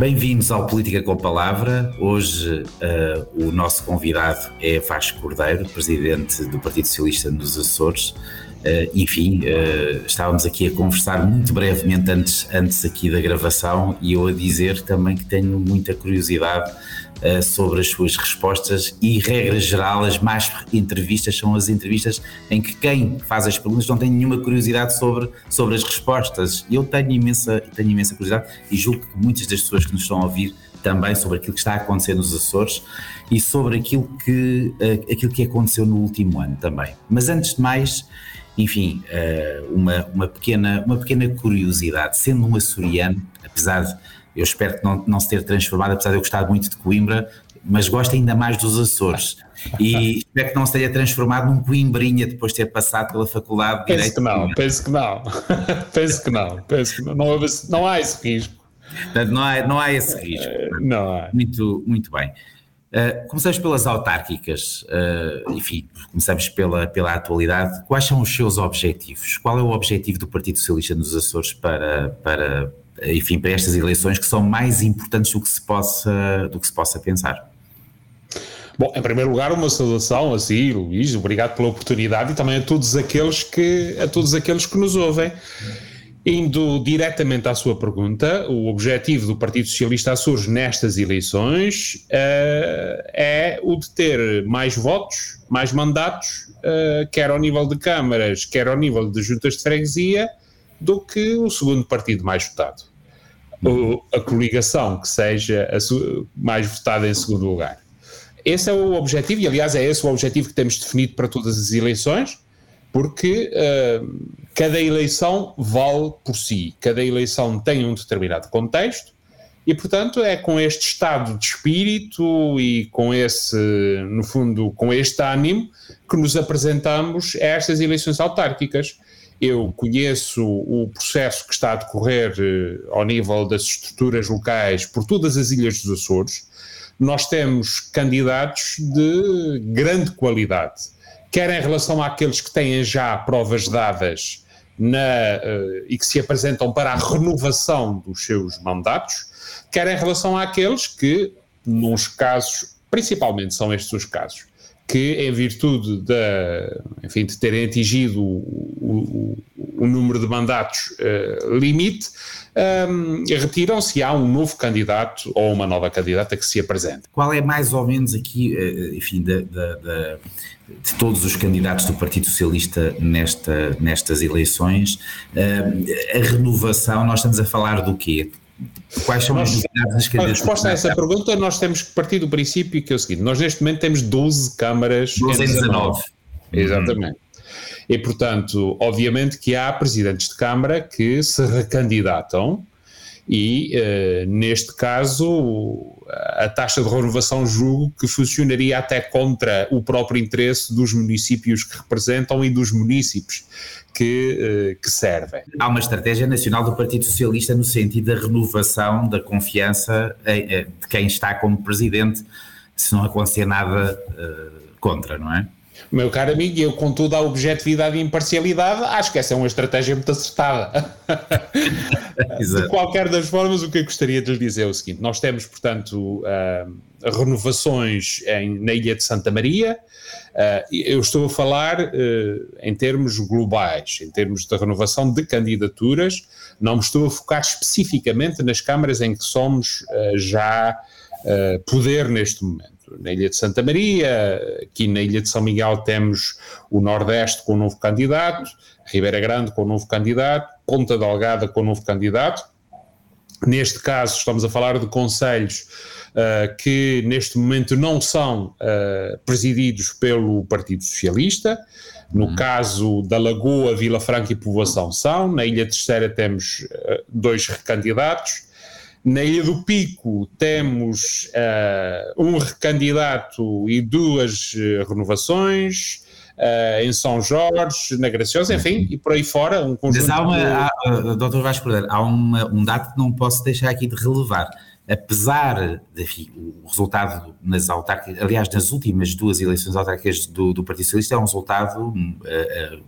Bem-vindos ao Política com Palavra. Hoje uh, o nosso convidado é Vasco Cordeiro, presidente do Partido Socialista nos Açores. Uh, enfim, uh, estávamos aqui a conversar muito brevemente antes, antes aqui da gravação e eu a dizer também que tenho muita curiosidade uh, sobre as suas respostas e, regra geral, as mais entrevistas são as entrevistas em que quem faz as perguntas não tem nenhuma curiosidade sobre, sobre as respostas. Eu tenho imensa, tenho imensa curiosidade e julgo que muitas das pessoas que nos estão a ouvir também sobre aquilo que está a acontecer nos Açores e sobre aquilo que, uh, aquilo que aconteceu no último ano também. Mas antes de mais, enfim, uh, uma, uma, pequena, uma pequena curiosidade, sendo um açoriano, apesar de eu espero que não, não se ter transformado, apesar de eu gostar muito de Coimbra, mas gosto ainda mais dos Açores. E espero que não se tenha transformado num Coimbrinha depois de ter passado pela Faculdade de penso Direito. Que não, penso que não, penso que não, penso que não, não, há, não há esse risco. Portanto, não há, não há esse risco. Uh, não há. Muito, muito bem. Uh, começamos pelas autárquicas, uh, enfim, começamos pela, pela atualidade. Quais são os seus objetivos? Qual é o objetivo do Partido Socialista nos Açores para, para, enfim, para estas eleições que são mais importantes do que se possa, do que se possa pensar. Bom, em primeiro lugar, uma saudação a si, Luís, obrigado pela oportunidade e também a todos aqueles que, a todos aqueles que nos ouvem. Indo diretamente à sua pergunta, o objetivo do Partido Socialista Açores nestas eleições uh, é o de ter mais votos, mais mandatos, uh, quer ao nível de câmaras, quer ao nível de juntas de freguesia, do que o segundo partido mais votado a coligação que seja mais votada em segundo lugar. Esse é o objetivo, e aliás é esse o objetivo que temos definido para todas as eleições, porque uh, cada eleição vale por si, cada eleição tem um determinado contexto, e portanto é com este estado de espírito e com esse, no fundo, com este ânimo que nos apresentamos a estas eleições autárquicas. Eu conheço o processo que está a decorrer eh, ao nível das estruturas locais por todas as ilhas dos Açores. Nós temos candidatos de grande qualidade, quer em relação àqueles que têm já provas dadas na, uh, e que se apresentam para a renovação dos seus mandatos, quer em relação àqueles que, nos casos, principalmente são estes os casos, que, em virtude de, enfim, de terem atingido o, o, o número de mandatos uh, limite, um, retiram-se há um novo candidato ou uma nova candidata que se apresente. Qual é mais ou menos aqui, uh, enfim, de, de, de, de, todos os candidatos do Partido Socialista nesta, nestas eleições, uh, a renovação, nós estamos a falar do quê? Quais são nós, as novidades das A resposta a essa pergunta, nós temos que partir do princípio que é o seguinte: nós neste momento temos 12 câmaras 12 em 19. 19. Exatamente. Uhum. E, portanto, obviamente que há presidentes de Câmara que se recandidatam e, uh, neste caso, a taxa de renovação julgo que funcionaria até contra o próprio interesse dos municípios que representam e dos municípios que, uh, que servem. Há uma estratégia nacional do Partido Socialista no sentido da renovação da confiança de quem está como presidente, se não acontecer nada contra, não é? Meu caro amigo, eu com toda a objetividade e imparcialidade, acho que essa é uma estratégia muito acertada. de qualquer das formas, o que eu gostaria de lhe dizer é o seguinte: nós temos, portanto, uh, renovações em, na Ilha de Santa Maria. Uh, eu estou a falar uh, em termos globais, em termos de renovação de candidaturas, não me estou a focar especificamente nas câmaras em que somos já poder neste momento na Ilha de Santa Maria, aqui na Ilha de São Miguel temos o Nordeste com um novo candidato, Ribeira Grande com um novo candidato, Ponta Delgada com um novo candidato. Neste caso, estamos a falar de conselhos uh, que neste momento não são uh, presididos pelo Partido Socialista. No uhum. caso da Lagoa, Vila Franca e Povoação são. Na Ilha Terceira temos uh, dois recandidatos. Na Ilha do Pico temos uh, um recandidato e duas uh, renovações. Uh, em São Jorge, na Graciosa, enfim, e por aí fora, um conjunto... Mas há uma, há, doutor Vasco há uma, um dado que não posso deixar aqui de relevar. Apesar de, enfim, o resultado nas autárquicas, aliás, nas últimas duas eleições autárquicas do, do Partido Socialista, é um resultado uh,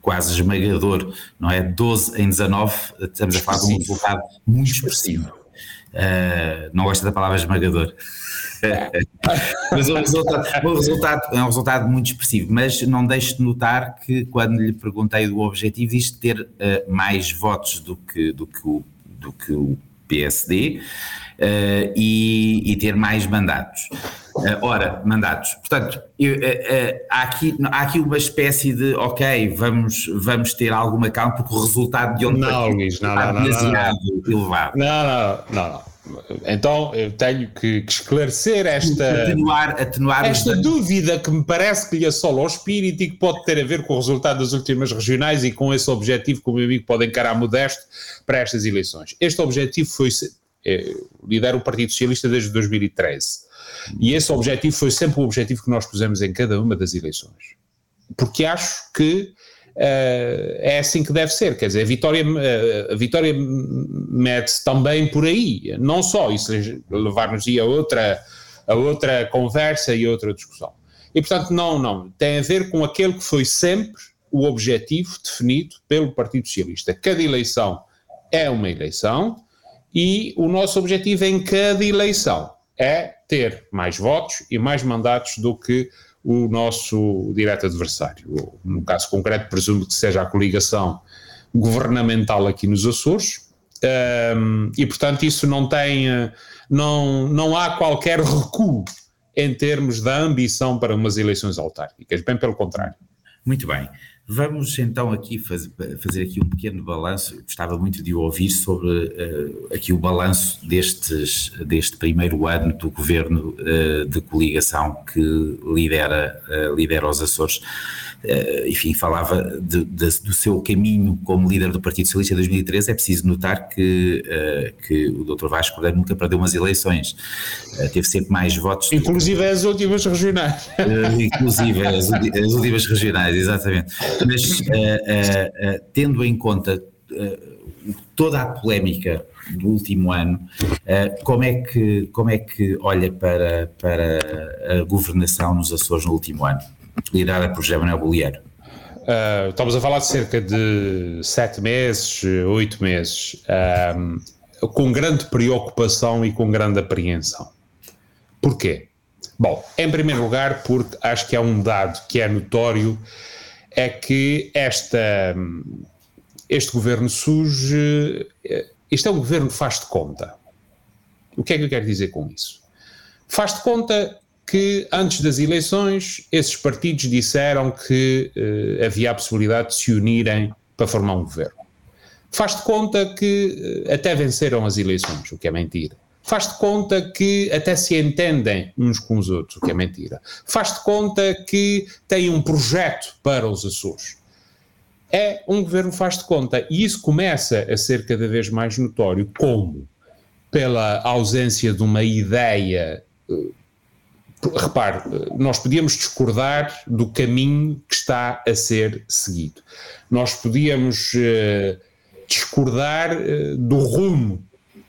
quase esmagador, não é? 12 em 19, estamos a falar de um resultado muito expressivo. Uh, não gosto da palavra esmagador. mas o resultado, o resultado, é um resultado muito expressivo, mas não deixo de notar que quando lhe perguntei do objetivo diz ter uh, mais votos do que, do que, o, do que o PSD uh, e, e, ter mais mandatos. Uh, ora, mandatos. Portanto, eu, há, aqui, há aqui uma espécie de, ok, vamos, vamos ter alguma calma, porque o resultado de ontem não, Luís, não, não, não, não, não, elevado. Não, não, não, não. Então eu tenho que, que esclarecer esta, atenuar, atenuar esta dúvida que me parece que lhe assola ao espírito e que pode ter a ver com o resultado das últimas regionais e com esse objetivo que o meu amigo pode encarar modesto para estas eleições. Este objetivo foi. É, lidera o Partido Socialista desde 2013. E esse objetivo foi sempre o objetivo que nós pusemos em cada uma das eleições. Porque acho que Uh, é assim que deve ser, quer dizer, a vitória, uh, vitória mede-se também por aí, não só isso levar-nos a outra, a outra conversa e outra discussão. E portanto, não, não, tem a ver com aquele que foi sempre o objetivo definido pelo Partido Socialista. Cada eleição é uma eleição e o nosso objetivo em cada eleição é ter mais votos e mais mandatos do que o nosso direto adversário. No caso concreto, presumo que seja a coligação governamental aqui nos Açores, um, e portanto isso não tem, não, não há qualquer recuo em termos da ambição para umas eleições autárquicas, bem pelo contrário. Muito bem. Vamos então aqui faz, fazer aqui um pequeno balanço. Gostava muito de ouvir sobre uh, aqui o balanço destes, deste primeiro ano do governo uh, de coligação que lidera, uh, lidera os Açores. Uh, enfim, falava de, de, do seu caminho como líder do Partido Socialista em 2013, é preciso notar que, uh, que o Dr. Vasco Cordeiro nunca perdeu umas eleições, uh, teve sempre mais votos. Inclusive as últimas regionais. inclusive as, as, últimas regionais, exatamente. Mas tendo em conta toda a polémica do último ano, como, é que, como é que olha para, para a governação nos Açores no último ano? Liderada por José Manuel? Uh, estamos a falar de cerca de sete meses, oito meses, com grande preocupação e com grande apreensão. Porquê? Bom, em primeiro lugar, porque acho que é um dado que é notório, é que esta, este governo surge. Este é um governo que faz de conta. O que é que eu quero dizer com isso? Faz de conta que antes das eleições esses partidos disseram que uh, havia a possibilidade de se unirem para formar um governo. Faz de conta que uh, até venceram as eleições, o que é mentira. Faz de conta que até se entendem uns com os outros, o que é mentira. Faz de conta que têm um projeto para os Açores. É um governo faz de conta. E isso começa a ser cada vez mais notório. Como? Pela ausência de uma ideia uh, repare, nós podíamos discordar do caminho que está a ser seguido. Nós podíamos uh, discordar uh, do rumo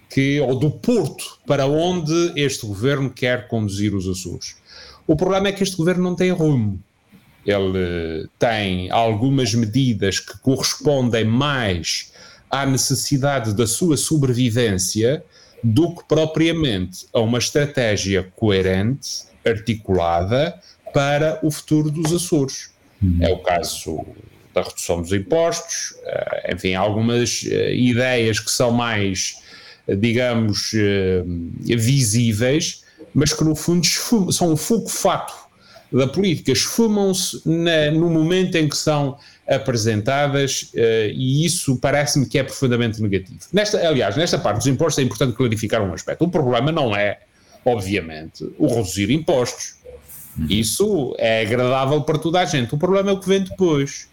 que, ou do porto para onde este governo quer conduzir os Açores. O problema é que este governo não tem rumo. Ele uh, tem algumas medidas que correspondem mais à necessidade da sua sobrevivência do que propriamente a uma estratégia coerente articulada para o futuro dos Açores. Uhum. É o caso da redução dos impostos, uh, enfim, algumas uh, ideias que são mais, uh, digamos, visíveis, mas que no fundo esfumam, são o fogo-fato da política, esfumam-se no momento em que são apresentadas e isso parece-me que é profundamente negativo. Nesta, aliás, nesta parte dos impostos é importante clarificar um aspecto. O problema não é obviamente, o reduzir impostos. Isso é agradável para toda a gente. O problema é o que vem depois.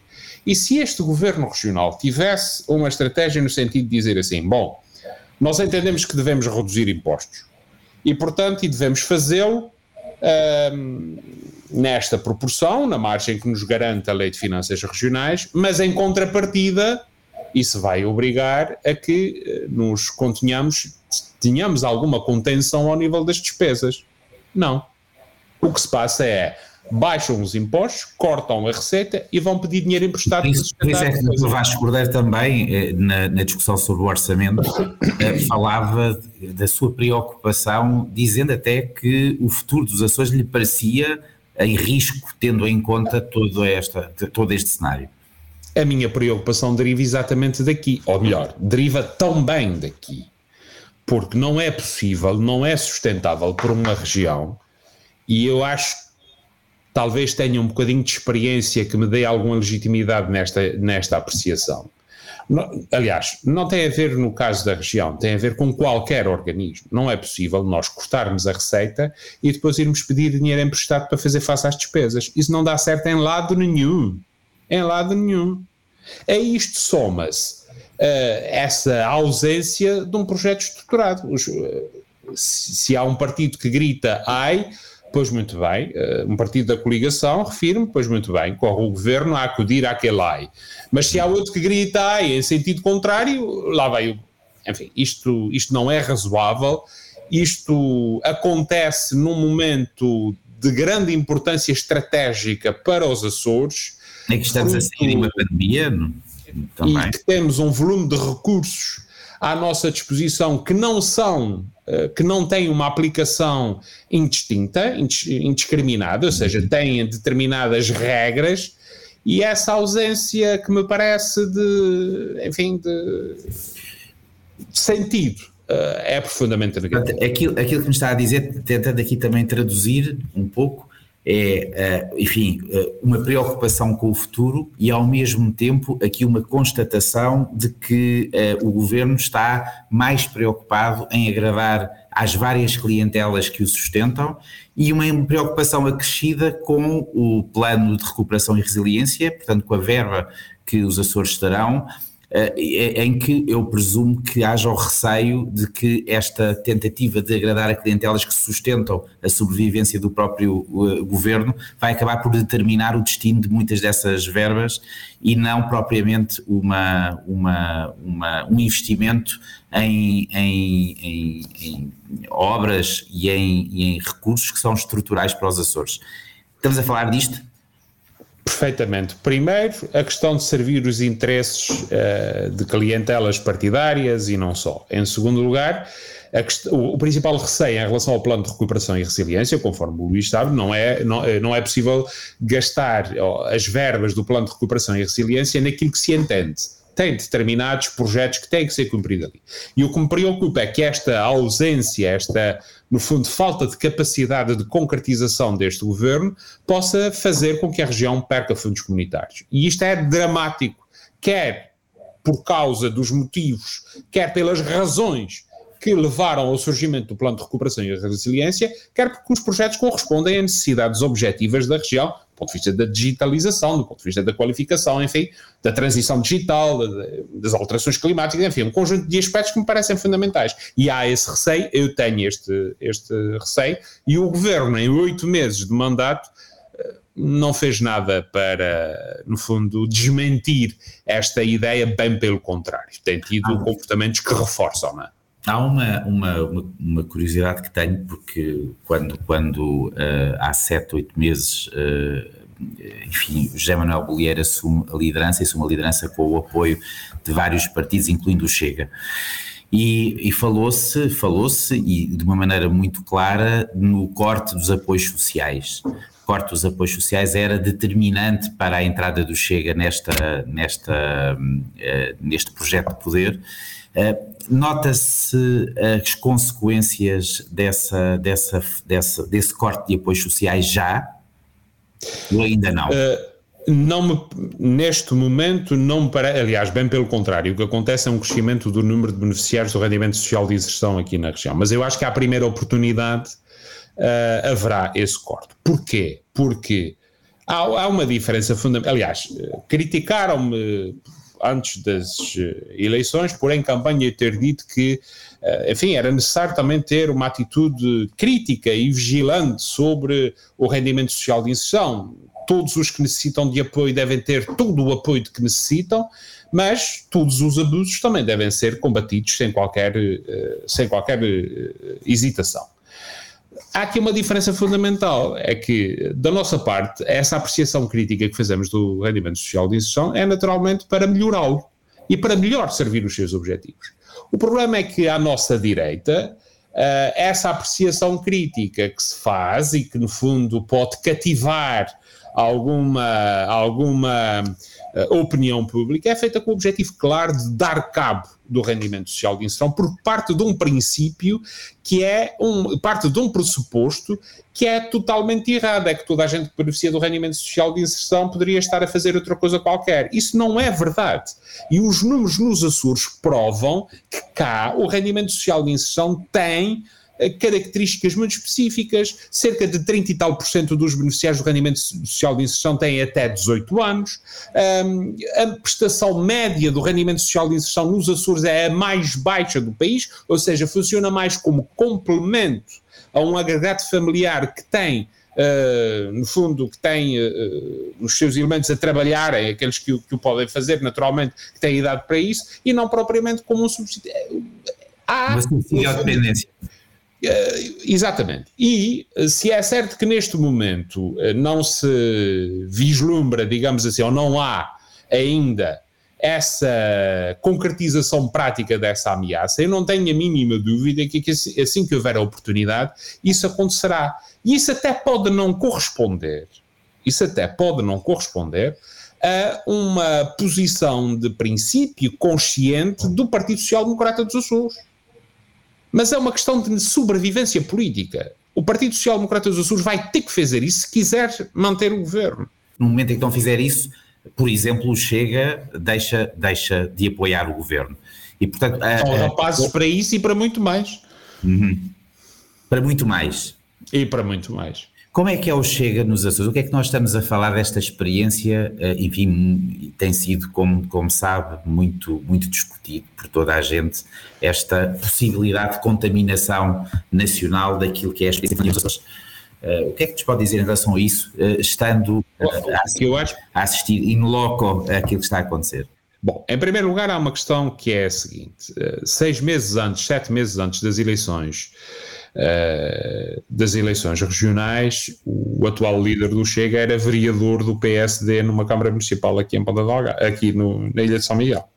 E se este governo regional tivesse uma estratégia no sentido de dizer assim: bom, nós entendemos que devemos reduzir impostos e, portanto, e devemos fazê-lo hum, nesta proporção, na margem que nos garante a Lei de Finanças Regionais, mas em contrapartida, isso vai obrigar a que eh, nos contenhamos tenhamos alguma contenção ao nível das despesas. Não. O que se passa é baixam os impostos, cortam a receita e vão pedir dinheiro emprestado. Isso, por isso é que o Vasco Cordeiro também, eh, na, na, discussão sobre o orçamento, eh, falava da sua preocupação, dizendo até que o futuro dos Açores lhe parecia em risco, tendo em conta todo, esta, todo este cenário. A minha preocupação deriva exatamente daqui, ou melhor, deriva tão bem daqui, porque não é possível, não é sustentável por uma região, e eu acho talvez tenha um bocadinho de experiência que me dê alguma legitimidade nesta, nesta apreciação. aliás, não tem a ver no caso da região, tem a ver com qualquer organismo. Não é possível nós cortarmos a receita e depois irmos pedir dinheiro emprestado para fazer face às despesas. Isso não dá certo em lado nenhum. Em lado nenhum. A isto soma-se uh, essa ausência de um projeto estruturado. Os, uh, se, se há um partido que grita ai, Pois muito bem, eh, um partido da coligação, refiro-me, pois muito bem, corre o governo a acudir àquele AI. Mas se há outro que grita AI em sentido contrário, lá vai o. Enfim, isto, isto não é razoável, isto acontece num momento de grande importância estratégica para os Açores. É que estamos a sair de uma pandemia também. E que temos um volume de recursos à nossa disposição que não são eh, que não têm uma aplicação indistinta, indiscriminada, ou seja, têm determinadas regras e essa ausência que me parece de, enfim, de, de sentido uh, é profundamente negativa. Aquilo, aquilo que me está a dizer, tentando aqui também traduzir um pouco, é, uh, enfim, uh, uma preocupação com o futuro e, ao mesmo tempo, aqui uma constatação de que uh, o governo está mais preocupado em agradar às várias clientelas que o sustentam e uma preocupação acrescida com o plano de recuperação e resiliência, portanto, com a verba que os Açores eh, em que eu presumo que haja o receio de que esta tentativa de agradar a clientelas que sustentam a sobrevivência do próprio eh, governo vai acabar por determinar o destino de muitas dessas verbas e não propriamente uma, uma, uma um investimento em, em, em, em obras e em, e em recursos que são estruturais para os Açores. Estamos a falar disto Perfeitamente. Primeiro, a questão de servir os interesses uh, de clientelas partidárias e não só. Em segundo lugar, o, o, principal receio em relação ao plano de recuperação e resiliência, conforme o Luís sabe, não é, não, eh, não é possível gastar as verbas do plano de recuperação e resiliência naquilo que se entende tem determinados projetos que têm que ser cumpridos ali. E o que me preocupa é que esta ausência, esta, no fundo, falta de capacidade de concretização deste governo possa fazer com que a região perca fundos comunitários. E isto é dramático, quer por causa dos motivos, quer pelas razões que levaram ao surgimento do Plano de Recuperação e Resiliência, quer porque os projetos correspondem a necessidades objetivas da região, ponto de vista da digitalização, do ponto de vista da qualificação, enfim, da transição digital, das alterações climáticas, enfim, um conjunto de aspectos que me parecem fundamentais. E há esse receio, eu tenho este, este receio, e o governo, em oito meses de mandato, eh, não fez nada para, no fundo, desmentir esta ideia, bem pelo contrário. Tem tido ah, comportamentos que reforçam, não é? Há uma, uma, uma, curiosidade que tenho, porque quando, quando uh, há sete, oito meses, uh, enfim, José Manuel Bolieira assume a liderança, assume a liderança com o apoio de vários partidos, incluindo o Chega. E, e falou-se, falou-se, e de uma maneira muito clara, no corte dos apoios sociais. Corte dos apoios sociais era determinante para a entrada do Chega nesta, nesta, uh, neste projeto de poder Nota-se as consequências dessa, dessa, dessa, desse corte de apoios sociais já? Ou ainda não? Uh, não me, neste momento não me parece, aliás, bem pelo contrário, o que acontece é um crescimento do número de beneficiários do rendimento social de inserção aqui na região, mas eu acho que à primeira oportunidade uh, haverá esse corte. Porquê? Porque há, há uma diferença fundamental, aliás, criticaram-me antes das eh, eleições, porém, campanha ter dito que, eh, enfim, era necessário também ter uma atitude crítica e vigilante sobre o rendimento social de inserção. Todos os que necessitam de apoio devem ter todo o apoio de que necessitam, mas todos os abusos também devem ser combatidos sem qualquer, eh, sem qualquer hesitação. Há aqui uma diferença fundamental, é que, da nossa parte, essa apreciação crítica que fazemos do rendimento social de inserção é naturalmente para melhorá-lo e para melhor servir os seus objetivos. O problema é que, à nossa direita, uh, essa apreciação crítica que se faz e que, no fundo, pode cativar alguma, alguma uh, opinião pública é feita com o objetivo claro de dar cabo do rendimento social de inserção por parte de um princípio que é um, parte de um pressuposto que é totalmente errado, é que toda a gente que beneficia do rendimento social de inserção poderia estar a fazer outra coisa qualquer. Isso não é verdade. E os números nos Açores provam que cá o rendimento social de inserção tem características muito específicas. Cerca de 30 e tal por cento dos beneficiários do rendimento social de inserção têm até 18 anos. Um, a prestação média do rendimento social de inserção nos Açores é a mais baixa do país, ou seja, funciona mais como complemento a um agregado familiar que tem Uh, no fundo, que tem uh, os seus elementos a trabalharem, aqueles que, que, o podem fazer, naturalmente, que têm idade para isso, e não propriamente como um subsídio. Há, dependência. Uh, exatamente. E uh, se é certo que neste momento uh, não se vislumbra, digamos assim, ou não há ainda essa concretização prática dessa ameaça, eu não tenho a mínima dúvida que, que assim, assim que houver a oportunidade, isso acontecerá. E isso até pode não corresponder, isso até pode não corresponder a uma posição de princípio consciente do Partido Social Democrata dos Açores mas é uma questão de sobrevivência política. O Partido Social Democrata dos Açores vai ter que fazer isso se quiser manter o governo. No momento em que não fizer isso, por exemplo, Chega deixa, deixa de apoiar o governo. E, portanto, São rapazes para isso e para muito mais. Uhum. Para muito mais. E para muito mais. Como é que é o Chega nos Açores? O que é que nós estamos a falar desta experiência? Eh, enfim, tem sido, como, como sabe, muito, muito discutido por toda a gente esta possibilidade de contaminação nacional daquilo que é a experiência nos Açores. Uh, o que é que nos pode dizer em relação a isso, uh, estando uh, a, assistir, a assistir in loco àquilo que está a acontecer? Bom, em primeiro lugar, há uma questão que é a seguinte: seis meses antes, sete meses antes das eleições uh, das eleições regionais, o atual líder do Chega era vereador do PSD numa Câmara Municipal aqui em Ponta Delgada, aqui no, na Ilha de São Miguel.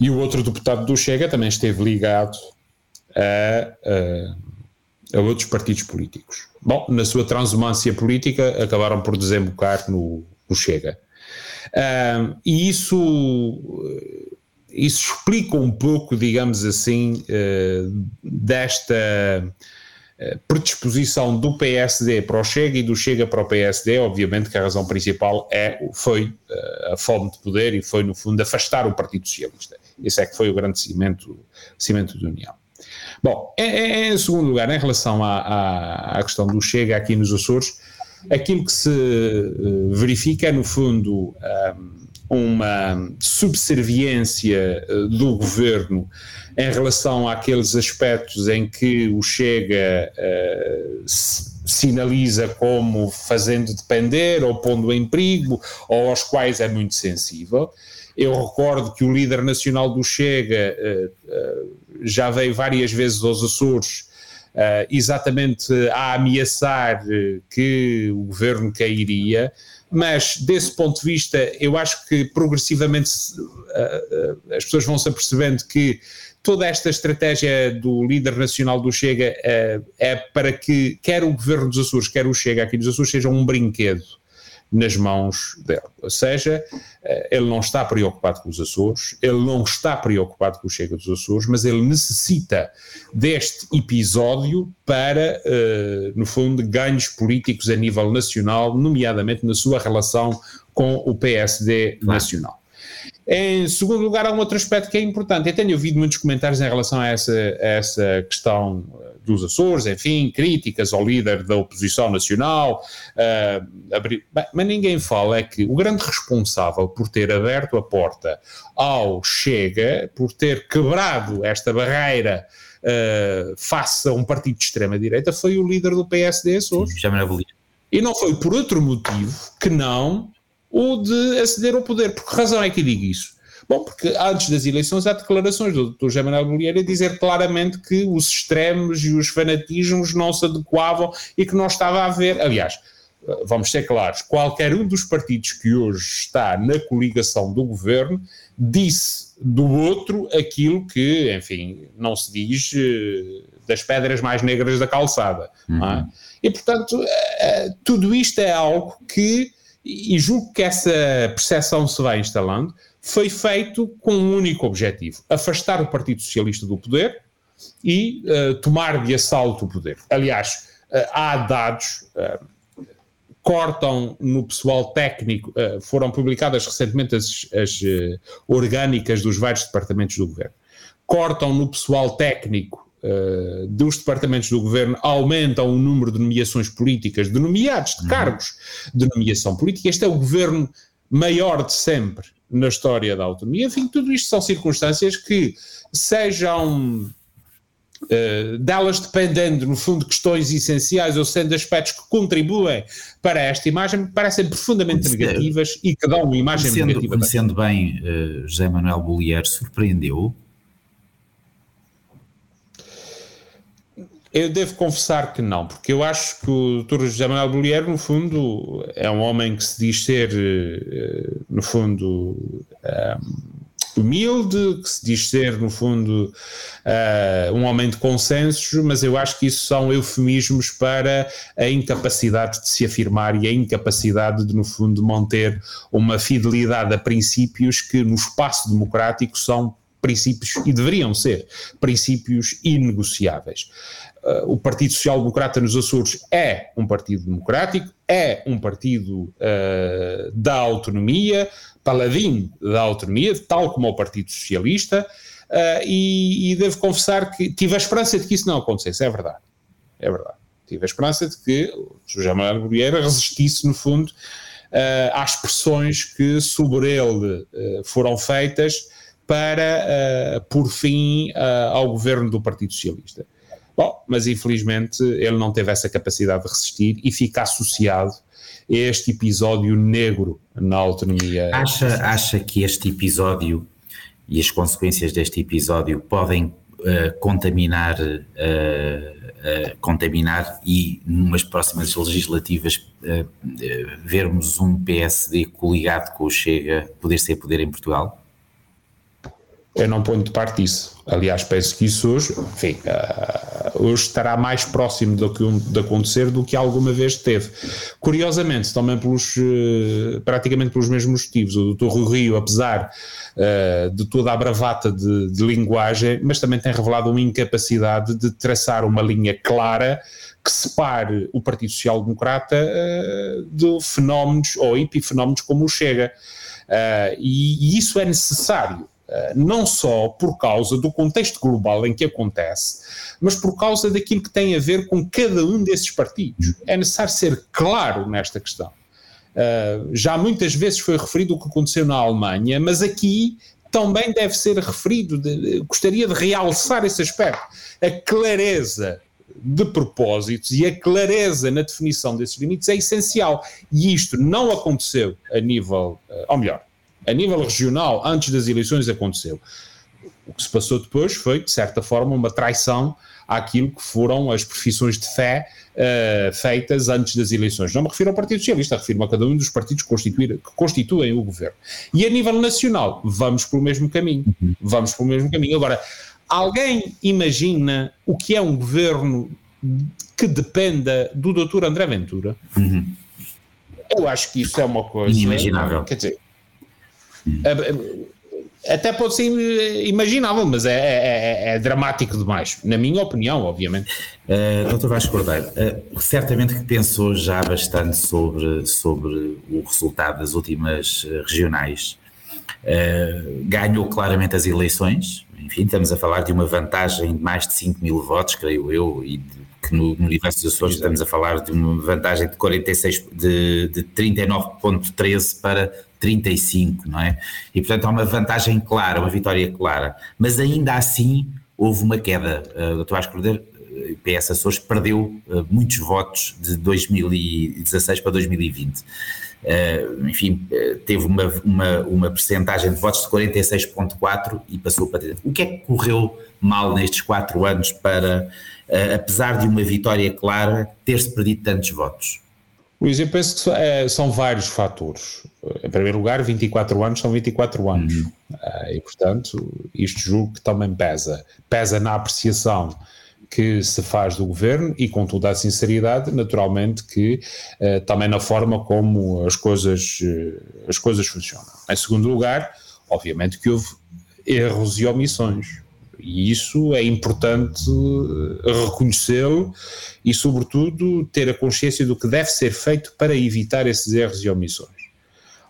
E o outro deputado do Chega também esteve ligado a, a, a outros partidos políticos. Bom, na sua transumância política, acabaram por desembocar no, no Chega. Uh, e isso isso explica um pouco, digamos assim, eh, desta eh, predisposição do PSD para o Chega e do Chega para o PSD, obviamente que a razão principal é, foi eh, a fome de poder e foi, no fundo, afastar o Partido Socialista. Esse é que foi o grande cimento, cimento união. Bom, em, em segundo lugar, em relação à, à, à, questão do Chega aqui nos Açores, aquilo que se verifica é, no fundo, um, uma subserviência eh, do governo em relação àqueles aspectos em que o Chega uh, sinaliza como fazendo depender ou pondo em perigo ou aos quais é muito sensível. Eu recordo que o líder nacional do Chega uh, uh, já veio várias vezes aos Açores exatamente a ameaçar que o governo cairia mas desse ponto de vista, eu acho que progressivamente uh, as pessoas vão se apercebendo que toda esta estratégia do líder nacional do Chega uh, é para que quer o governo dos Açores, quer o Chega aqui dos Açores seja um brinquedo nas mãos dele. Ou seja, eh, ele não está preocupado com os Açores, ele não está preocupado com o Chega dos Açores, mas ele necessita deste episódio para, uh, no fundo, ganhos políticos a nível nacional, nomeadamente na sua relação com o PSD nacional. Em segundo lugar, há um outro aspecto que é importante. Eu tenho ouvido muitos comentários em relação a essa, a essa questão eh, dos Açores, enfim, críticas ao líder da oposição nacional. Uh, abrir... Bem, mas ninguém fala é que o grande responsável por ter aberto a porta ao Chega, por ter quebrado esta barreira uh, face a um partido de extrema-direita, foi o líder do PSD Açores. Sim, e não foi por outro motivo que não o de aceder ao poder. Por que razão é que eu digo isso? Bom, porque antes das eleições há declarações do Dr. José Manuel Bolieira a dizer claramente que os extremos e os fanatismos não se adequavam e que não estava a haver. Aliás, vamos ser claros, qualquer um dos partidos que hoje está na coligação do governo disse do outro aquilo que, enfim, não se diz eh, das pedras mais negras da calçada. É? Uhum. É? E, portanto, eh, tudo isto é algo que, e julgo que essa percepção se vai instalando, foi feito com um único objetivo: afastar o Partido Socialista do poder e uh, tomar de assalto o poder. Aliás, uh, há dados. Uh, cortam no pessoal técnico, foram publicadas recentemente as, as orgânicas dos vários departamentos do governo, cortam no pessoal técnico uh, dos departamentos do governo aumentam o número de nomeações políticas, de nomeados, de uhum. cargos de nomeação política. Este é o governo maior de sempre na história da autonomia. Enfim, tudo isto são circunstâncias que sejam Uh, delas dependendo, no fundo, questões essenciais ou sendo aspectos que contribuem para esta imagem, parecem profundamente negativas e que dão uma imagem conhecendo, negativa. Conhecendo bem uh, José Manuel Bollier, surpreendeu Eu devo confessar que não, porque eu acho que o Dr. José Manuel Bolieiro, no fundo, é um homem que se diz ser, eh, no fundo, um, humilde, que se diz ser, no fundo, uh, um homem de consensos, mas eu acho que isso são eufemismos para a incapacidade de se afirmar e a incapacidade de, no fundo, manter uma fidelidade a princípios que no espaço democrático são princípios e deveriam ser princípios inegociáveis. Uh, o Partido Social Democrata nos Açores é um partido democrático, é um partido uh, da autonomia, paladino da autonomia, tal como o Partido Socialista, uh, e, e, devo confessar que tive a esperança de que isso não acontecesse, é verdade. É verdade. Tive a esperança de que o José Manuel Vieira resistisse, no fundo, às pressões que sobre ele foram feitas para, uh, por fim, uh, ao governo do Partido Socialista. Bom, mas infelizmente ele não teve essa capacidade de resistir e fica associado a este episódio negro na autonomia. Acha, acha que este episódio e as consequências deste episódio podem uh, contaminar, contaminar e, numas próximas legislativas, vermos um PSD coligado com o Chega poder ser poder em Portugal? Eu não ponho de parte isso. Aliás, penso que isso hoje, enfim, uh, hoje estará mais próximo do que, de acontecer do que alguma vez teve. Curiosamente, também pelos, uh, praticamente pelos mesmos motivos. O Dr. Rui Rio, apesar uh, de toda a bravata de, de, linguagem, mas também tem revelado uma incapacidade de traçar uma linha clara que separe o Partido Social Democrata de fenómenos ou epifenómenos como o Chega. e, e isso é necessário eh, não só por causa do contexto global em que acontece, mas por causa daquilo que tem a ver com cada um desses partidos. É necessário ser claro nesta questão. Uh, já muitas vezes foi referido o que aconteceu na Alemanha, mas aqui também deve ser referido, de, gostaria de realçar esse aspecto, a clareza de propósitos e a clareza na definição desses limites é essencial. E isto não aconteceu a nível, uh, ou melhor, a nível regional, antes das eleições, aconteceu. O que se passou depois foi, de certa forma, uma traição àquilo que foram as profissões de fé uh, feitas antes das eleições. Não me refiro ao Partido Socialista, refiro a cada um dos partidos que, que constituem o governo. E a nível nacional, vamos pelo mesmo caminho. Uhum. Vamos pelo mesmo caminho. Agora, alguém imagina o que é um governo que dependa do doutor André Ventura? Uhum. Eu acho que isso é uma coisa. Inimaginável. Quer dizer, até pode ser imaginável, mas é, é, é, é, dramático demais, na minha opinião, obviamente. Uh, Dr. Vasco Cordeiro, uh, certamente que pensou já bastante sobre, sobre o resultado das últimas uh, regionais. Uh, ganhou claramente as eleições, enfim, estamos a falar de uma vantagem de mais de 5 mil votos, creio eu, e de, que no, no universo dos Açores estamos a falar de uma vantagem de 46, de, de 39,13 para 35, não é? E portanto há uma vantagem clara, uma vitória clara, mas ainda assim houve uma queda. Uh, Dr. Vasco Cordeiro, PS Açores perdeu muitos votos de 2016 para 2020. Uh, enfim, uh, teve uma, uma, uma percentagem de votos de 46,4% e passou para 30%. O que é que correu mal nestes quatro anos para, uh, apesar de uma vitória clara, ter-se perdido tantos votos? Luís, eu penso que é, são vários fatores. Em primeiro lugar, 24 anos são 24 anos. Uhum. e, portanto, isto julgo que também pesa. Pesa na apreciação que se faz do governo e com toda a sinceridade, naturalmente, que uh, também na forma como as coisas, uh, as coisas funcionam. Em segundo lugar, obviamente que houve erros e omissões. E isso é importante reconhecê-lo e, sobretudo, ter a consciência do que deve ser feito para evitar esses erros e omissões.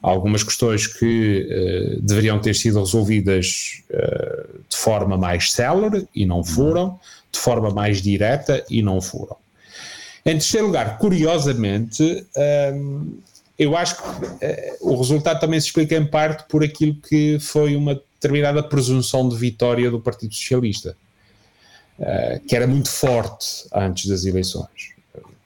Algumas questões que uh, deveriam ter sido resolvidas uh, de forma mais célere e não foram de forma mais direta e não foram. Em terceiro lugar, curiosamente, hum, eu acho que uh, o resultado também se explica em parte por aquilo que foi uma determinada presunção de vitória do Partido Socialista, que era muito forte antes das eleições.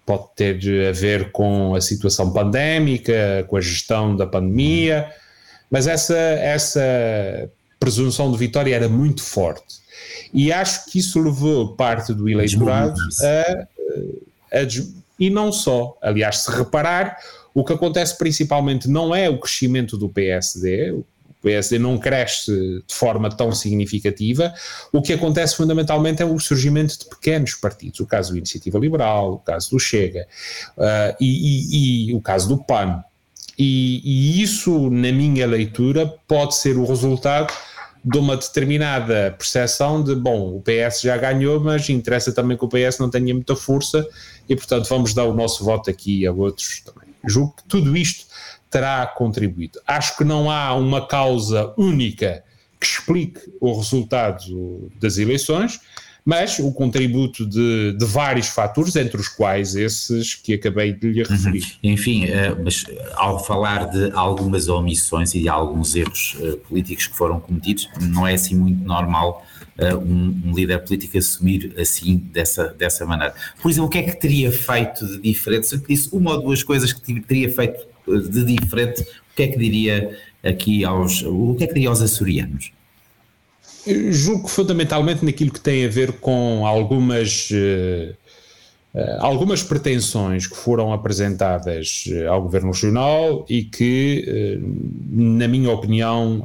Pode ter a ver com a situação pandémica, com a gestão da pandemia, mas essa, essa presunção de vitória era muito forte. E acho que isso levou parte do eleitorado a, a, a, e não só. Aliás, se reparar, o que acontece principalmente não é o crescimento do PSD, PSD não cresce de forma tão significativa, o que acontece fundamentalmente é o surgimento de pequenos partidos, o caso do Iniciativa Liberal, o caso do Chega uh, e, e, e o caso do PAN. E, e, isso, na minha leitura, pode ser o resultado de uma determinada percepção de, bom, o PS já ganhou, mas interessa também que o PS não tenha muita força e, portanto, vamos dar o nosso voto aqui a outros também. Julgo que tudo isto terá contribuído. Acho que não há uma causa única que explique o resultado das eleições, mas o contributo de, de, vários fatores, entre os quais esses que acabei de lhe referir. Uhum. Enfim, uh, mas ao falar de algumas omissões e de alguns erros uh, políticos que foram cometidos, não é assim muito normal um, um, líder político assumir assim, dessa, dessa maneira. Por exemplo, o que é que teria feito de diferente? Se disse uma ou duas coisas que teria feito de diferente, o que é que diria aqui aos, o que é que diria aos açorianos? Julgo fundamentalmente naquilo que tem a ver com algumas, uh, uh, algumas pretensões que foram apresentadas uh, ao Governo Regional e que, na minha opinião,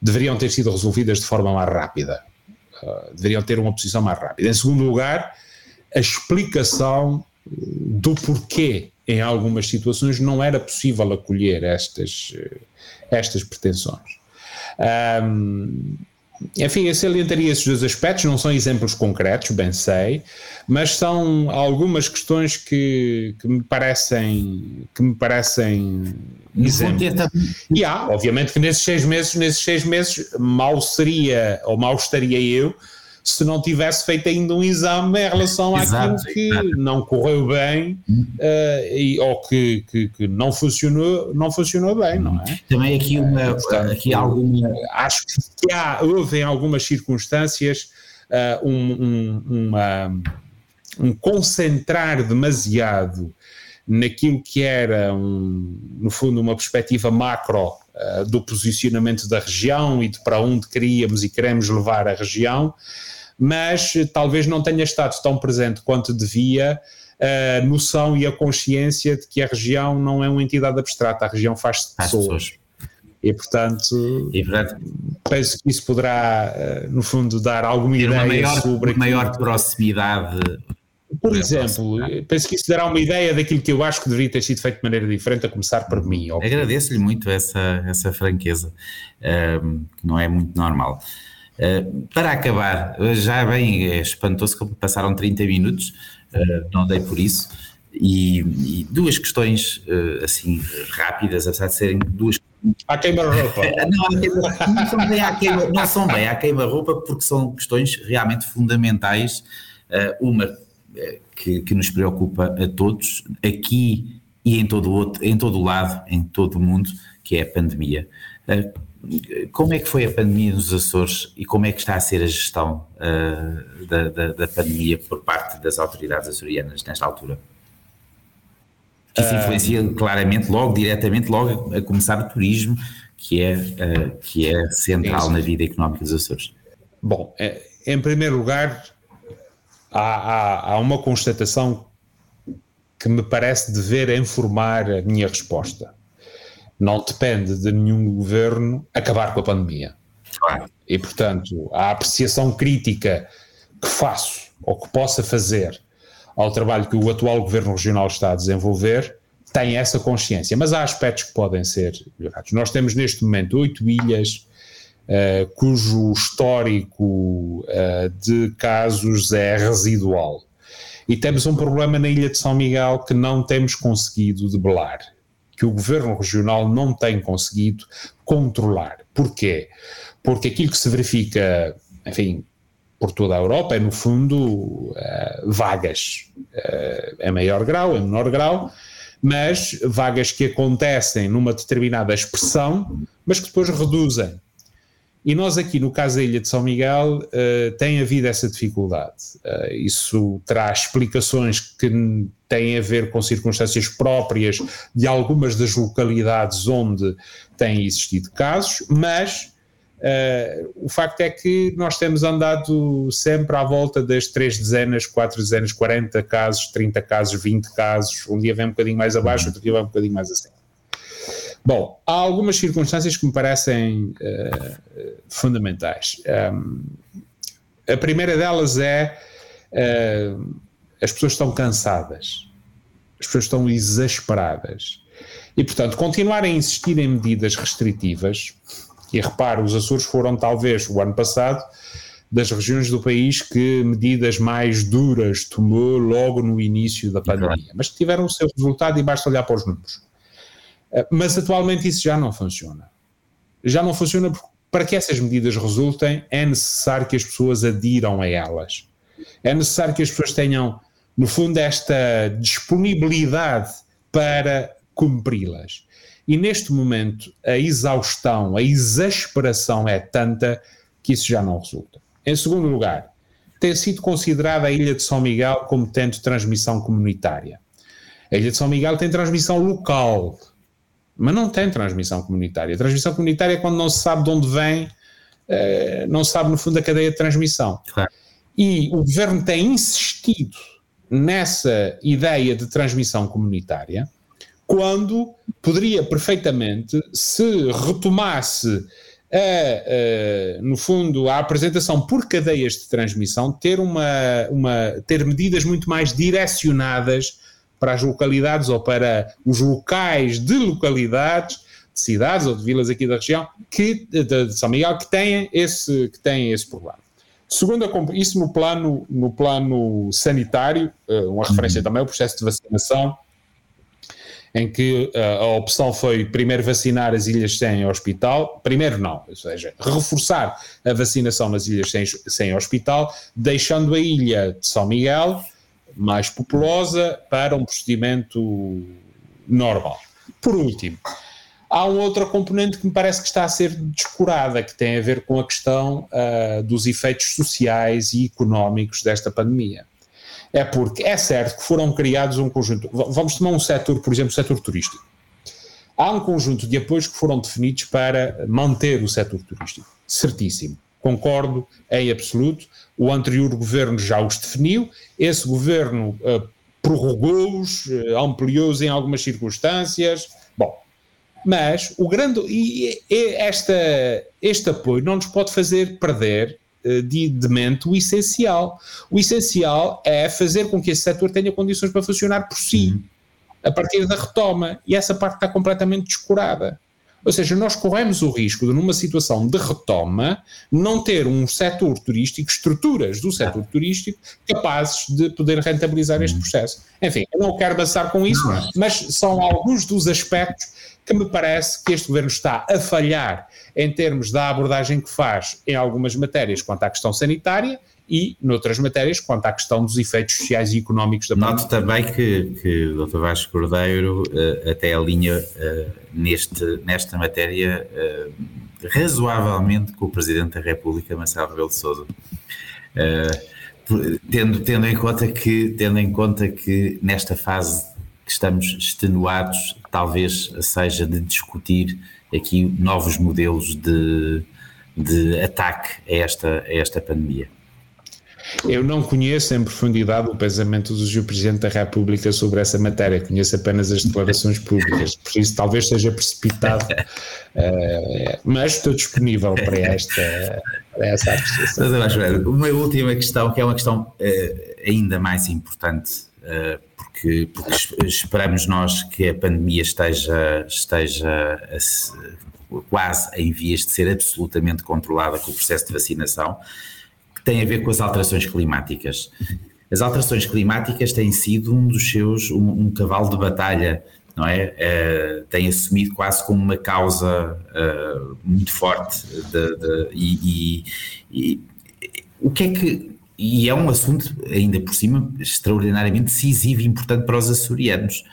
deveriam ter sido resolvidas de forma mais rápida. deveriam ter uma posição mais rápida. Em segundo lugar, a explicação do porquê, em algumas situações, não era possível acolher estas, estas pretensões. Um, enfim, eu salientaria esses dois aspectos, não são exemplos concretos, bem sei, mas são algumas questões que, que me parecem que me parecem exemplos. E há, obviamente que nesses seis meses, nesses seis meses, mal seria, ou mal estaria eu se não tivesse feito ainda um exame em relação exato, àquilo que exato. não correu bem uh, e, ou que, que, que, não, funcionou, não funcionou bem, não é? Também aqui, uma, uh, portanto, aqui alguma... Acho que há, houve em algumas circunstâncias uh, um, um, uma, um concentrar demasiado naquilo que era, um, no fundo, uma perspectiva macro uh, do posicionamento da região e de para onde queríamos e queremos levar a região, mas talvez não tenha estado tão presente quanto devia a noção e a consciência de que a região não é uma entidade abstrata, a região faz-se de pessoas. pessoas. E portanto, e, portanto, penso que isso poderá, eh, no fundo, dar alguma ideia maior, sobre. Uma maior proximidade. Por exemplo, penso que isso dará uma ideia daquilo que eu acho que deveria ter sido feito de maneira diferente, a começar por mim. Agradeço-lhe muito essa, essa franqueza, um, ehm, que não é muito normal. Uh, para acabar, já bem é espantoso como passaram 30 minutos, uh, não dei por isso, e, e duas questões uh, assim rápidas, apesar de serem duas. À queima-roupa. não, não, são bem à queima, não são bem à queima-roupa porque são questões realmente fundamentais. uma que, que, nos preocupa a todos, aqui e em todo, outro, em todo o lado, em todo o mundo, que é a pandemia. Como é que foi a pandemia nos Açores e como é que está a ser a gestão uh, da, da, da, pandemia por parte das autoridades açorianas nesta altura? Que isso influencia uh, claramente, logo, diretamente, logo a começar o turismo, que é, uh, que é central na vida económica dos Açores. Bom, é, em primeiro lugar, há, há, há uma constatação que me parece dever informar a minha resposta não depende de nenhum governo acabar com a pandemia. Claro. E, portanto, a apreciação crítica que faço ou que possa fazer ao trabalho que o atual governo regional está a desenvolver tem essa consciência, mas há aspectos que podem ser melhorados. Nós temos neste momento oito ilhas uh, cujo histórico uh, de casos é residual. E temos um problema na ilha de São Miguel que não temos conseguido debelar que o governo regional não tem conseguido controlar. Porquê? Porque aquilo que se verifica, enfim, por toda a Europa é, no fundo, uh, vagas, uh, em maior grau, em menor grau, mas vagas que acontecem numa determinada expressão, mas que depois reduzem. E nós aqui, no caso da Ilha de São Miguel, uh, tem havido essa dificuldade. Uh, isso traz explicações que têm a ver com circunstâncias próprias de algumas das localidades onde têm existido casos, mas uh, o facto é que nós temos andado sempre à volta das três dezenas, quatro dezenas, 40 casos, 30 casos, 20 casos, um dia vem um bocadinho mais abaixo, outro dia vem um bocadinho mais acima. Bom, há algumas circunstâncias que me parecem uh, fundamentais. Um, a primeira delas é uh, as pessoas estão cansadas, as pessoas estão exasperadas. E, portanto, continuar a insistir em medidas restritivas, e repare, os Açores foram talvez o ano passado das regiões do país que medidas mais duras tomou logo no início da pandemia, mas tiveram o seu resultado e basta olhar para os números. Eh, mas atualmente isso já não funciona. Já não funciona porque para que essas medidas resultem é necessário que as pessoas adiram a elas. É necessário que as pessoas tenham, no fundo, esta disponibilidade para cumpri-las. E neste momento a exaustão, a exasperação é tanta que isso já não resulta. Em segundo lugar, tem sido considerada a Ilha de São Miguel como tendo transmissão comunitária. A Ilha de São Miguel tem transmissão local, mas não tem transmissão comunitária. A transmissão comunitária é quando não se sabe de onde vem, uh, não se sabe no fundo a cadeia de transmissão. Claro. E o governo tem insistido nessa ideia de transmissão comunitária, quando poderia perfeitamente, se retomasse a, a, no fundo, a apresentação por cadeias de transmissão, ter, uma, uma, ter medidas muito mais direcionadas para as localidades ou para os locais de localidades, de cidades ou de vilas aqui da região, que, de, São Miguel, que têm esse, que têm esse problema. Segundo, isso no plano, no plano sanitário, eh, uma referência uhum. também ao processo de vacinação, em que uh, a opção foi primeiro vacinar as ilhas sem hospital, primeiro não, ou seja, reforçar a vacinação nas ilhas sem, sem hospital, deixando a ilha de São Miguel mais populosa para um procedimento normal. Por último, há uma outra componente que me parece que está a ser descurada, que tem a ver com a questão uh, dos efeitos sociais e económicos desta pandemia. É porque é certo que foram criados um conjunto. Vamos tomar um setor, por exemplo, o setor turístico. Há um conjunto de apoios que foram definidos para manter o setor turístico. Certíssimo. Concordo em absoluto. O anterior governo já os definiu, esse governo uh, prorrogou-os, uh, ampliou-os em algumas circunstâncias. Bom, mas o grande. E, e esta, este apoio não nos pode fazer perder uh, de, de mente o essencial. O essencial é fazer com que esse setor tenha condições para funcionar por si, uhum. a partir da retoma. E essa parte está completamente descurada. Ou seja, nós corremos o risco de, numa situação de retoma, não ter um setor turístico, estruturas do setor turístico, capazes de poder rentabilizar este processo. Enfim, eu não quero passar com isso, mas são alguns dos aspectos que me parece que este governo está a falhar em termos da abordagem que faz em algumas matérias quanto à questão sanitária e noutras matérias, quanto à questão dos efeitos sociais e económicos da Noto também que, que o Dr. Vasco Cordeiro uh, até alinha uh, neste, nesta matéria uh, razoavelmente com o Presidente da República, Marcelo Rebelo de Sousa. tendo, tendo, em conta que, tendo em conta que nesta fase que estamos extenuados, talvez seja de discutir aqui novos modelos de, de ataque a esta, a esta pandemia. Eu não conheço em profundidade o pensamento do Sr. Presidente da República sobre essa matéria, conheço apenas as declarações públicas, por isso talvez seja precipitado, uh, mas estou disponível para esta, apreciação. Uma última questão, que é uma questão uh, ainda mais importante, uh, porque, porque, esperamos nós que a pandemia esteja, esteja a, quase em vias de ser absolutamente controlada com o processo de vacinação tem a ver com as alterações climáticas. As alterações climáticas têm sido um dos seus, um, um cavalo de batalha, não é? Uh, tem assumido quase como uma causa uh, muito forte de, de, e, e, e o que é que e é um assunto, ainda por cima, extraordinariamente decisivo e importante para os açorianos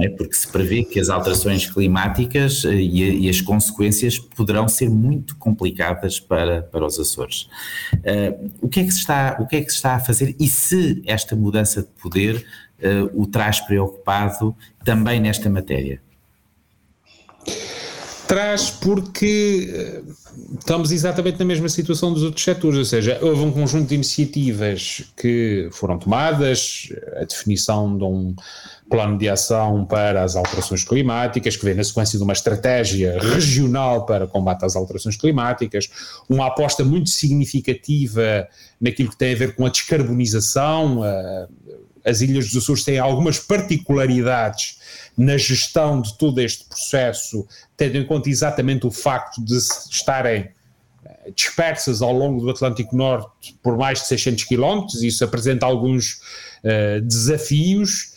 é? Porque se prevê que as alterações climáticas eh, e, e as consequências poderão ser muito complicadas para, para os Açores. Uh, o, que é que se está, o que é que se está a fazer e se esta mudança de poder uh, o traz preocupado também nesta matéria? Traz porque estamos exatamente na mesma situação dos outros setores, ou seja, houve um conjunto de iniciativas que foram tomadas, a definição de um plano de ação para as alterações climáticas, que vem na sequência de uma estratégia regional para combate às alterações climáticas, uma aposta muito significativa naquilo que tem a ver com a descarbonização. As Ilhas dos Açores têm algumas particularidades na gestão de todo este processo, tendo em conta exatamente o facto de estarem eh, dispersas ao longo do Atlântico Norte por mais de 600 quilómetros, isso apresenta alguns uh, desafios.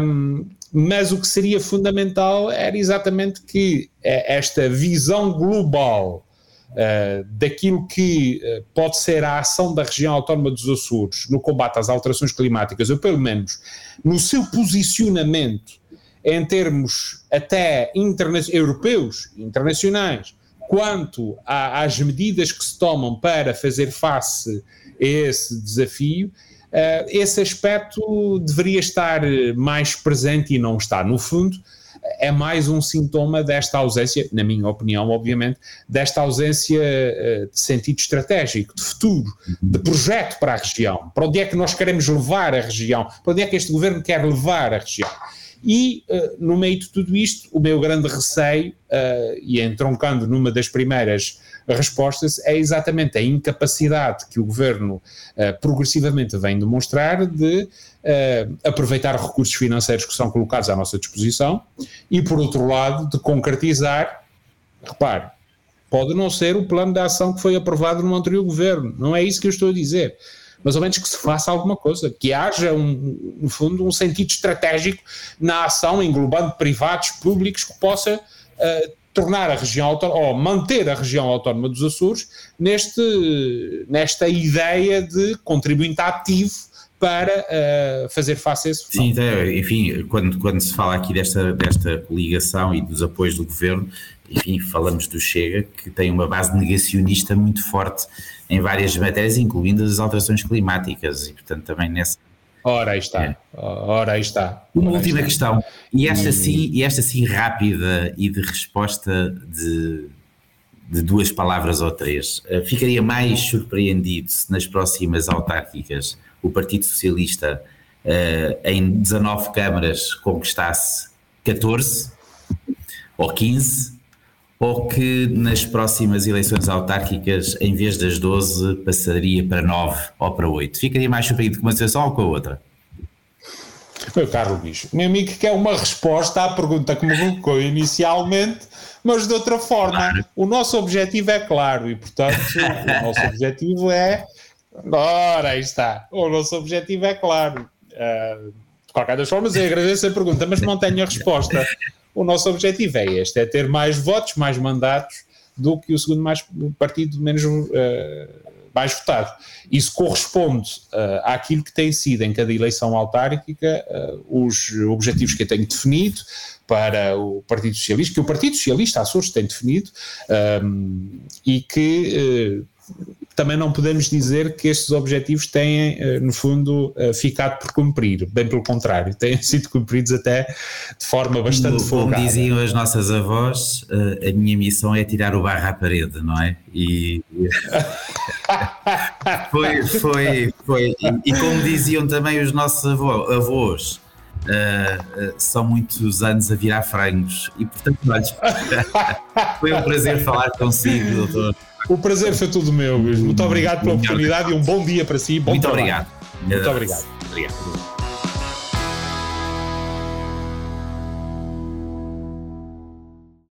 Um, mas o que seria fundamental era exatamente que eh, esta visão global uh, daquilo que pode ser a ação da região autónoma dos Açores no combate às alterações climáticas, ou pelo menos no seu posicionamento em termos até interna europeus, internacionais, quanto a, às medidas que se tomam para fazer face a esse desafio, Uh, esse aspecto deveria estar mais presente e não está. No fundo, é mais um sintoma desta ausência, na minha opinião, obviamente, desta ausência uh, de sentido estratégico, de futuro, de projeto para a região. Para onde é que nós queremos levar a região? Para onde é que este governo quer levar a região? E, uh, no meio de tudo isto, o meu grande receio, e entroncando numa das primeiras respostas é exatamente a incapacidade que o governo uh, progressivamente vem demonstrar de aproveitar recursos financeiros que são colocados à nossa disposição e, por outro lado, de concretizar. Repare, pode não ser o plano de ação que foi aprovado no anterior governo, não é isso que eu estou a dizer mas ao menos que se faça alguma coisa, que haja, um, no fundo, um sentido estratégico na ação, englobando privados, públicos, que possa uh, tornar a região autónoma, ou manter a região autónoma dos Açores neste, nesta ideia de contribuinte ativo para uh, fazer face a esse Sim, então, enfim, quando, quando se fala aqui desta, desta coligação e dos apoios do governo, enfim, falamos do Chega, que tem uma base negacionista muito forte em várias matérias, incluindo as alterações climáticas, e portanto também nessa Ora aí está, é. ora aí está. Uma ora última questão, e esta, sim, e esta sim rápida e de resposta de, de duas palavras ou três. Eh, ficaria mais surpreendido se nas próximas autárquicas o Partido Socialista uh, em 19 câmaras conquistasse 14 ou 15 ou que nas próximas eleições autárquicas, em vez das 12, passaria para 9 ou para 8? Ficaria mais surpreendido com uma situação ou com a outra? Meu caro bicho, meu amigo quer uma resposta à pergunta que me colocou inicialmente, mas de outra forma. Claro. O nosso objetivo é claro e, portanto, o nosso objetivo é. Ora, aí está. O nosso objetivo é claro. Uh, de qualquer das formas, eu agradeço a pergunta, mas não tenho a resposta o nosso objetivo é este, é ter mais votos, mais mandatos do que o segundo mais partido menos uh, mais votado. Isso corresponde uh, àquilo que tem sido em cada eleição autárquica uh, os objetivos que eu tenho definido para o Partido Socialista, que o Partido Socialista Açores tem definido um, e que também não podemos dizer que estes objetivos têm, eh, no fundo, eh, ficado por cumprir. Bem pelo contrário, têm sido cumpridos até de forma bastante Como, folgada. Como diziam as nossas avós, eh, a minha missão é tirar o barro à parede, não é? E foi, foi, foi. E, como diziam também os nossos avós, Uh, uh, são muitos anos a virar frangos e portanto olha, foi um prazer falar consigo doutor o prazer foi tudo meu, Muito obrigado pela oportunidade e um bom dia para si. Muito obrigado. Muito obrigado. obrigado.